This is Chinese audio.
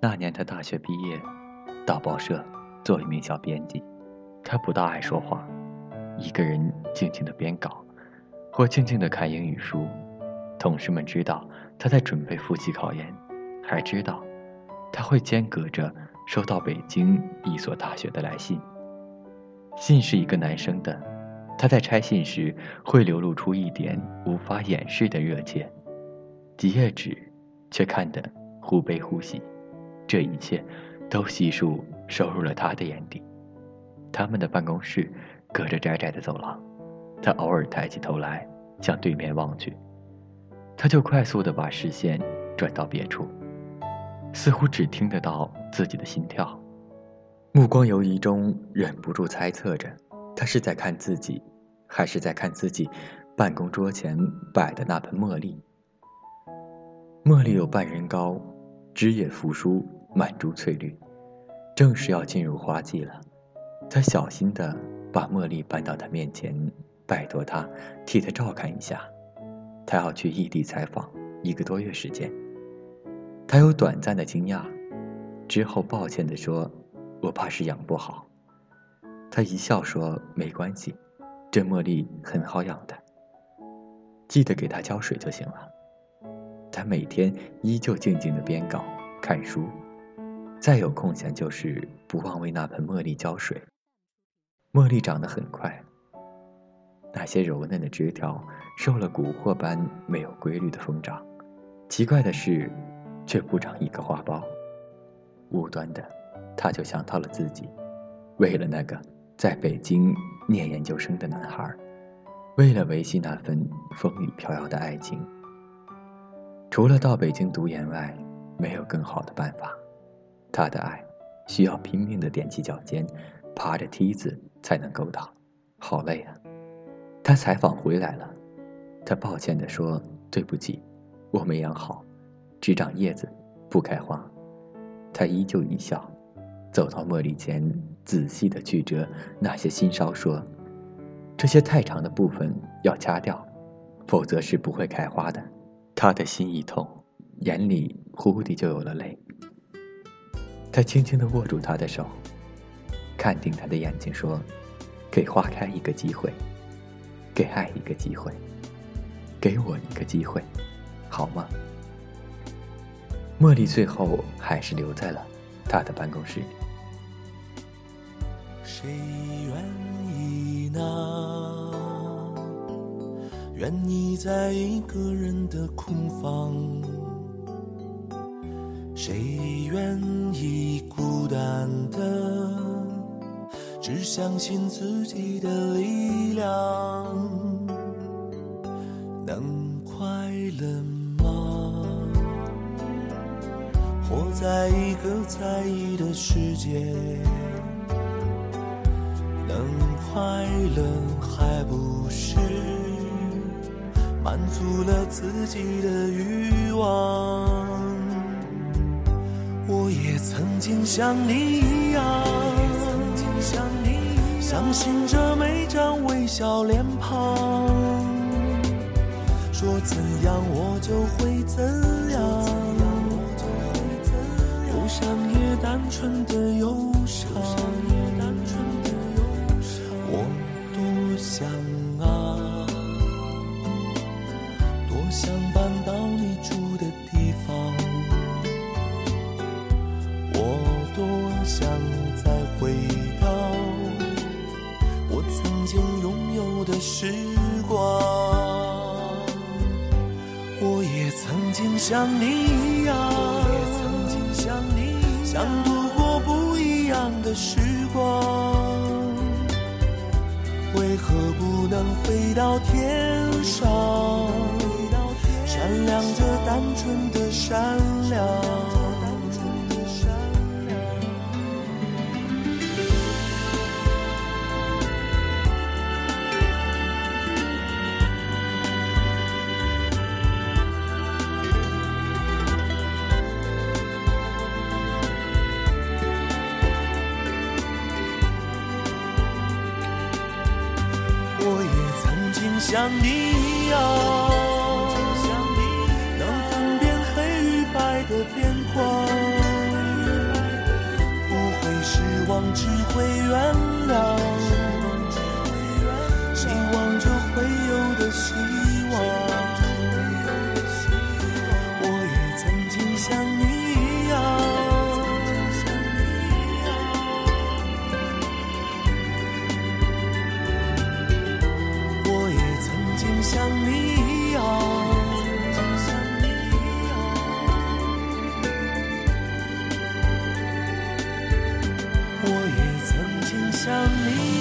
那年他大学毕业，到报社做一名小编辑。他不大爱说话，一个人静静的编稿，或静静的看英语书。同事们知道他在准备复习考研，还知道他会间隔着收到北京一所大学的来信。信是一个男生的，他在拆信时会流露出一点无法掩饰的热切。几页纸，却看得忽悲忽喜。这一切，都悉数收入了他的眼底。他们的办公室隔着窄窄的走廊，他偶尔抬起头来向对面望去，他就快速地把视线转到别处，似乎只听得到自己的心跳。目光游移中，忍不住猜测着，他是在看自己，还是在看自己办公桌前摆的那盆茉莉？茉莉有半人高，枝叶扶疏。满株翠绿，正是要进入花季了。他小心地把茉莉搬到他面前，拜托他替他照看一下。他要去异地采访一个多月时间。他有短暂的惊讶，之后抱歉地说：“我怕是养不好。”他一笑说：“没关系，这茉莉很好养的，记得给它浇水就行了。”他每天依旧静静的编稿、看书。再有空闲，就是不忘为那盆茉莉浇水。茉莉长得很快，那些柔嫩的枝条受了蛊惑般没有规律的疯长。奇怪的是，却不长一个花苞。无端的，他就想到了自己，为了那个在北京念研究生的男孩，为了维系那份风雨飘摇的爱情，除了到北京读研外，没有更好的办法。他的爱，需要拼命的踮起脚尖，爬着梯子才能够到，好累啊！他采访回来了，他抱歉地说：“对不起，我没养好，只长叶子，不开花。”他依旧一笑，走到茉莉前，仔细的去折那些新梢，说：“这些太长的部分要掐掉，否则是不会开花的。”他的心一痛，眼里忽地就有了泪。他轻轻地握住她的手，看定她的眼睛，说：“给花开一个机会，给爱一个机会，给我一个机会，好吗？”茉莉最后还是留在了他的办公室里。谁愿意呢？愿意在一个人的空房？谁愿意孤单的，只相信自己的力量？能快乐吗？活在一个在意的世界，能快乐还不是满足了自己的欲望？像你一样，相信着每张微笑脸庞，说怎样我就会怎样，忧伤也单纯的忧伤，时光，我也曾经像你一样，想度过不一样的时光，为何不能飞到天上，闪亮着单纯的善良？像你一样让你。